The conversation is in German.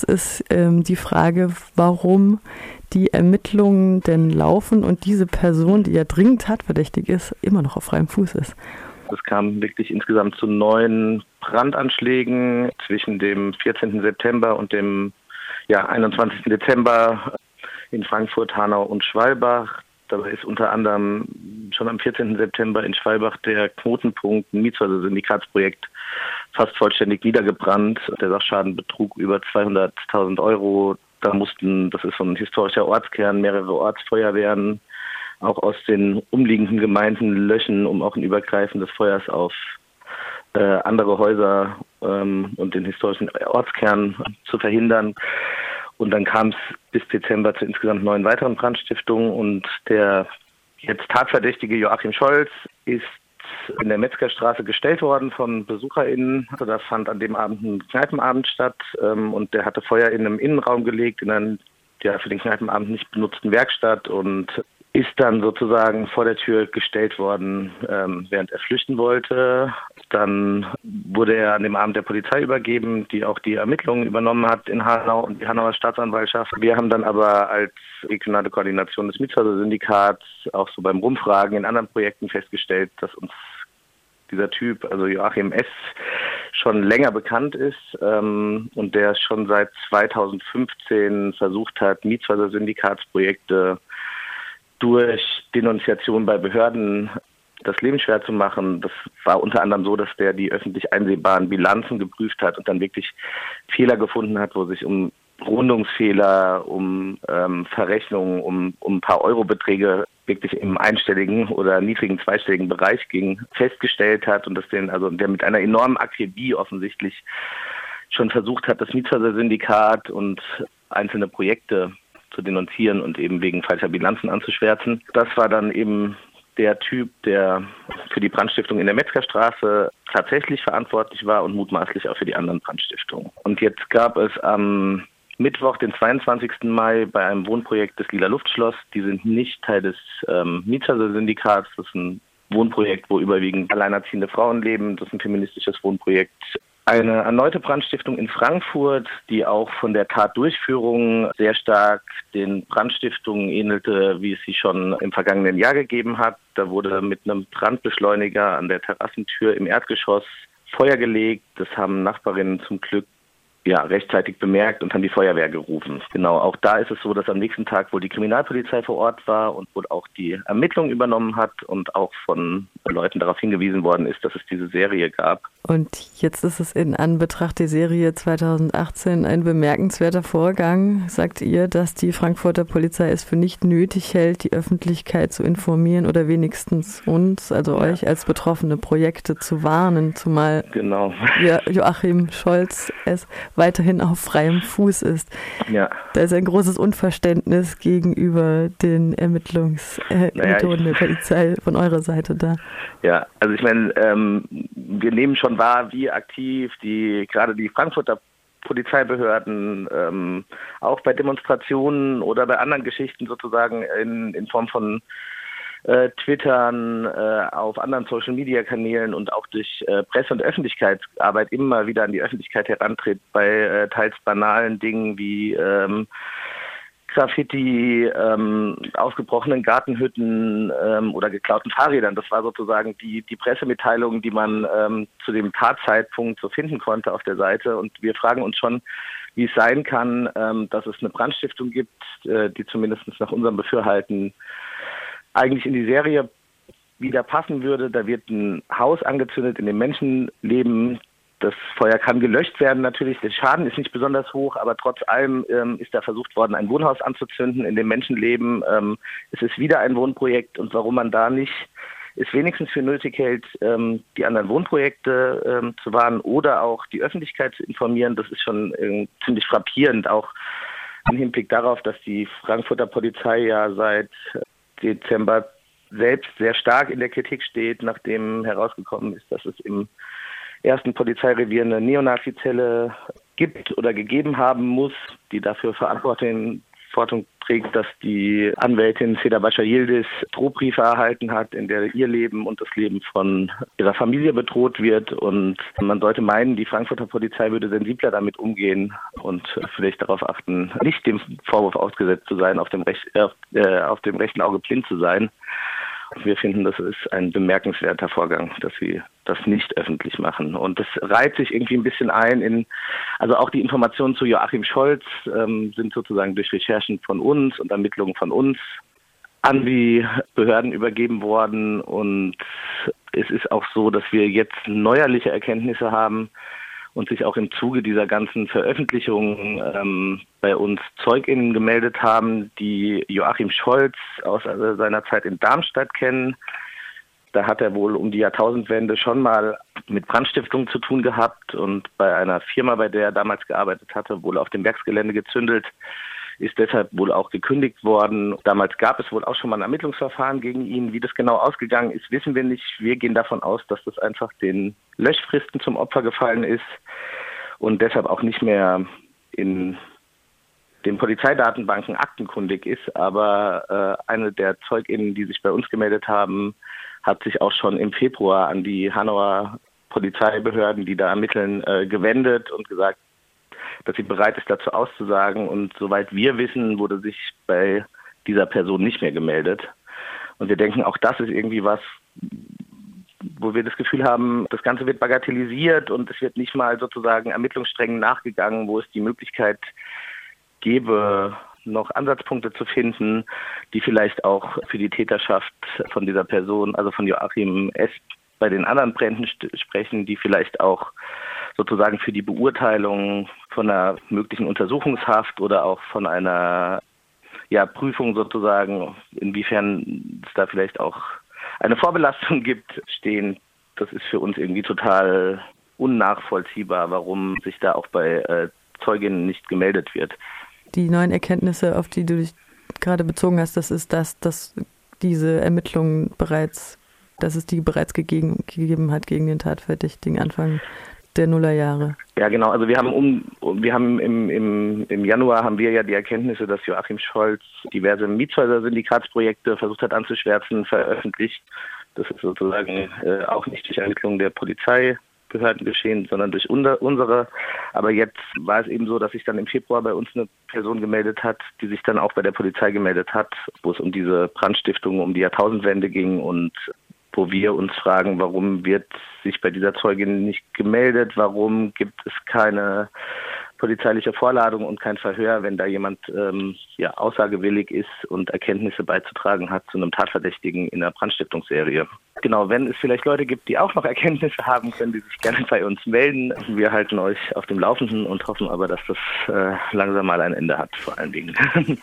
Jetzt ist ähm, die Frage, warum die Ermittlungen denn laufen und diese Person, die ja dringend tatverdächtig ist, immer noch auf freiem Fuß ist. Es kam wirklich insgesamt zu neun Brandanschlägen zwischen dem 14. September und dem ja, 21. Dezember in Frankfurt, Hanau und Schwalbach. Dabei ist unter anderem schon am 14. September in Schwalbach der Knotenpunkt Mietshäuser-Syndikatsprojekt fast vollständig niedergebrannt. Der Sachschaden betrug über 200.000 Euro. Da mussten, das ist so ein historischer Ortskern, mehrere Ortsfeuerwehren auch aus den umliegenden Gemeinden löschen, um auch ein Übergreifen des Feuers auf äh, andere Häuser ähm, und den historischen Ortskern zu verhindern. Und dann kam es bis Dezember zu insgesamt neun weiteren Brandstiftungen und der jetzt tatverdächtige Joachim Scholz ist in der Metzgerstraße gestellt worden von BesucherInnen. Also da fand an dem Abend ein Kneipenabend statt ähm, und der hatte Feuer in einem Innenraum gelegt, in einer ja, für den Kneipenabend nicht benutzten Werkstatt und ist dann sozusagen vor der Tür gestellt worden, ähm, während er flüchten wollte. Dann wurde er an dem Abend der Polizei übergeben, die auch die Ermittlungen übernommen hat in Hanau und die Hanauer Staatsanwaltschaft. Wir haben dann aber als regionale Koordination des Mietshäuser-Syndikats auch so beim Rumfragen in anderen Projekten festgestellt, dass uns dieser Typ, also Joachim S., schon länger bekannt ist ähm, und der schon seit 2015 versucht hat, Mietshäuser-Syndikatsprojekte durch Denunziation bei Behörden das Leben schwer zu machen. Das war unter anderem so, dass der die öffentlich einsehbaren Bilanzen geprüft hat und dann wirklich Fehler gefunden hat, wo sich um Rundungsfehler, um ähm, Verrechnungen, um, um ein paar Eurobeträge wirklich im einstelligen oder niedrigen zweistelligen Bereich ging, festgestellt hat und dass den, also der mit einer enormen Akribie offensichtlich schon versucht hat, das Mietshäuser-Syndikat und einzelne Projekte zu denunzieren und eben wegen falscher Bilanzen anzuschwärzen. Das war dann eben der Typ, der für die Brandstiftung in der Metzgerstraße tatsächlich verantwortlich war und mutmaßlich auch für die anderen Brandstiftungen. Und jetzt gab es am Mittwoch, den 22. Mai, bei einem Wohnprojekt des Lila Luftschloss, die sind nicht Teil des ähm, Mietshäuser-Syndikats, das ist ein Wohnprojekt, wo überwiegend alleinerziehende Frauen leben. Das ist ein feministisches Wohnprojekt eine erneute Brandstiftung in Frankfurt, die auch von der Tatdurchführung sehr stark den Brandstiftungen ähnelte, wie es sie schon im vergangenen Jahr gegeben hat. Da wurde mit einem Brandbeschleuniger an der Terrassentür im Erdgeschoss Feuer gelegt. Das haben Nachbarinnen zum Glück ja, rechtzeitig bemerkt und haben die Feuerwehr gerufen. Genau, auch da ist es so, dass am nächsten Tag wohl die Kriminalpolizei vor Ort war und wohl auch die Ermittlungen übernommen hat und auch von Leuten darauf hingewiesen worden ist, dass es diese Serie gab. Und jetzt ist es in Anbetracht der Serie 2018 ein bemerkenswerter Vorgang. Sagt ihr, dass die Frankfurter Polizei es für nicht nötig hält, die Öffentlichkeit zu informieren oder wenigstens uns, also ja. euch als betroffene Projekte zu warnen, zumal genau. Joachim Scholz es weiterhin auf freiem Fuß ist. Ja. Da ist ein großes Unverständnis gegenüber den Ermittlungsmethoden naja, der Polizei von eurer Seite da. Ja, also ich meine, ähm, wir nehmen schon wahr, wie aktiv die gerade die Frankfurter Polizeibehörden ähm, auch bei Demonstrationen oder bei anderen Geschichten sozusagen in, in Form von äh, Twittern, äh, auf anderen Social-Media-Kanälen und auch durch äh, Presse- und Öffentlichkeitsarbeit immer wieder an die Öffentlichkeit herantritt bei äh, teils banalen Dingen wie ähm, Graffiti, ähm, ausgebrochenen Gartenhütten ähm, oder geklauten Fahrrädern. Das war sozusagen die, die Pressemitteilung, die man ähm, zu dem Tatzeitpunkt so finden konnte auf der Seite. Und wir fragen uns schon, wie es sein kann, ähm, dass es eine Brandstiftung gibt, äh, die zumindest nach unserem Befürhalten eigentlich in die Serie wieder passen würde. Da wird ein Haus angezündet, in dem Menschen leben. Das Feuer kann gelöscht werden natürlich. Der Schaden ist nicht besonders hoch, aber trotz allem ähm, ist da versucht worden, ein Wohnhaus anzuzünden, in dem Menschen leben. Ähm, es ist wieder ein Wohnprojekt und warum man da nicht es wenigstens für nötig hält, ähm, die anderen Wohnprojekte ähm, zu warnen oder auch die Öffentlichkeit zu informieren, das ist schon äh, ziemlich frappierend, auch im Hinblick darauf, dass die Frankfurter Polizei ja seit Dezember selbst sehr stark in der Kritik steht, nachdem herausgekommen ist, dass es im ersten Polizeirevier eine Neonazizelle gibt oder gegeben haben muss, die dafür verantwortlich Verantwortung trägt, dass die Anwältin Seda Bashar Yildiz Drohbriefe erhalten hat, in der ihr Leben und das Leben von ihrer Familie bedroht wird. Und man sollte meinen, die Frankfurter Polizei würde sensibler damit umgehen und vielleicht darauf achten, nicht dem Vorwurf ausgesetzt zu sein, auf dem, Recht, äh, auf dem rechten Auge blind zu sein. Wir finden, das ist ein bemerkenswerter Vorgang, dass sie das nicht öffentlich machen. Und das reiht sich irgendwie ein bisschen ein in, also auch die Informationen zu Joachim Scholz ähm, sind sozusagen durch Recherchen von uns und Ermittlungen von uns an die Behörden übergeben worden. Und es ist auch so, dass wir jetzt neuerliche Erkenntnisse haben, und sich auch im Zuge dieser ganzen Veröffentlichungen ähm, bei uns ZeugInnen gemeldet haben, die Joachim Scholz aus äh, seiner Zeit in Darmstadt kennen. Da hat er wohl um die Jahrtausendwende schon mal mit Brandstiftung zu tun gehabt und bei einer Firma, bei der er damals gearbeitet hatte, wohl auf dem Werksgelände gezündelt ist deshalb wohl auch gekündigt worden. Damals gab es wohl auch schon mal ein Ermittlungsverfahren gegen ihn. Wie das genau ausgegangen ist, wissen wir nicht. Wir gehen davon aus, dass das einfach den Löschfristen zum Opfer gefallen ist und deshalb auch nicht mehr in den Polizeidatenbanken aktenkundig ist. Aber äh, eine der ZeugInnen, die sich bei uns gemeldet haben, hat sich auch schon im Februar an die Hanauer Polizeibehörden, die da ermitteln, äh, gewendet und gesagt, dass sie bereit ist, dazu auszusagen. Und soweit wir wissen, wurde sich bei dieser Person nicht mehr gemeldet. Und wir denken, auch das ist irgendwie was, wo wir das Gefühl haben, das Ganze wird bagatellisiert und es wird nicht mal sozusagen Ermittlungssträngen nachgegangen, wo es die Möglichkeit gäbe, noch Ansatzpunkte zu finden, die vielleicht auch für die Täterschaft von dieser Person, also von Joachim S. bei den anderen Bränden sprechen, die vielleicht auch sozusagen für die Beurteilung von einer möglichen Untersuchungshaft oder auch von einer ja, Prüfung sozusagen, inwiefern es da vielleicht auch eine Vorbelastung gibt, stehen. Das ist für uns irgendwie total unnachvollziehbar, warum sich da auch bei äh, Zeuginnen nicht gemeldet wird. Die neuen Erkenntnisse, auf die du dich gerade bezogen hast, das ist das, dass diese Ermittlungen bereits, dass es die bereits gegeben, gegeben hat gegen den Tatverdächtigen Anfang der Nullerjahre. Ja, genau. Also wir haben um, wir haben im, im, im Januar haben wir ja die Erkenntnisse, dass Joachim Scholz diverse Mietshäuser-Syndikatsprojekte versucht hat anzuschwärzen, veröffentlicht. Das ist sozusagen äh, auch nicht durch Ermittlungen der Polizeibehörden geschehen, sondern durch unser, unsere. Aber jetzt war es eben so, dass sich dann im Februar bei uns eine Person gemeldet hat, die sich dann auch bei der Polizei gemeldet hat, wo es um diese Brandstiftung, um die Jahrtausendwende ging und wo wir uns fragen, warum wird sich bei dieser Zeugin nicht gemeldet, warum gibt es keine polizeiliche Vorladung und kein Verhör, wenn da jemand ähm, ja, aussagewillig ist und Erkenntnisse beizutragen hat zu einem Tatverdächtigen in der Brandstiftungsserie. Genau, wenn es vielleicht Leute gibt, die auch noch Erkenntnisse haben, können die sich gerne bei uns melden. Wir halten euch auf dem Laufenden und hoffen aber, dass das äh, langsam mal ein Ende hat, vor allen Dingen.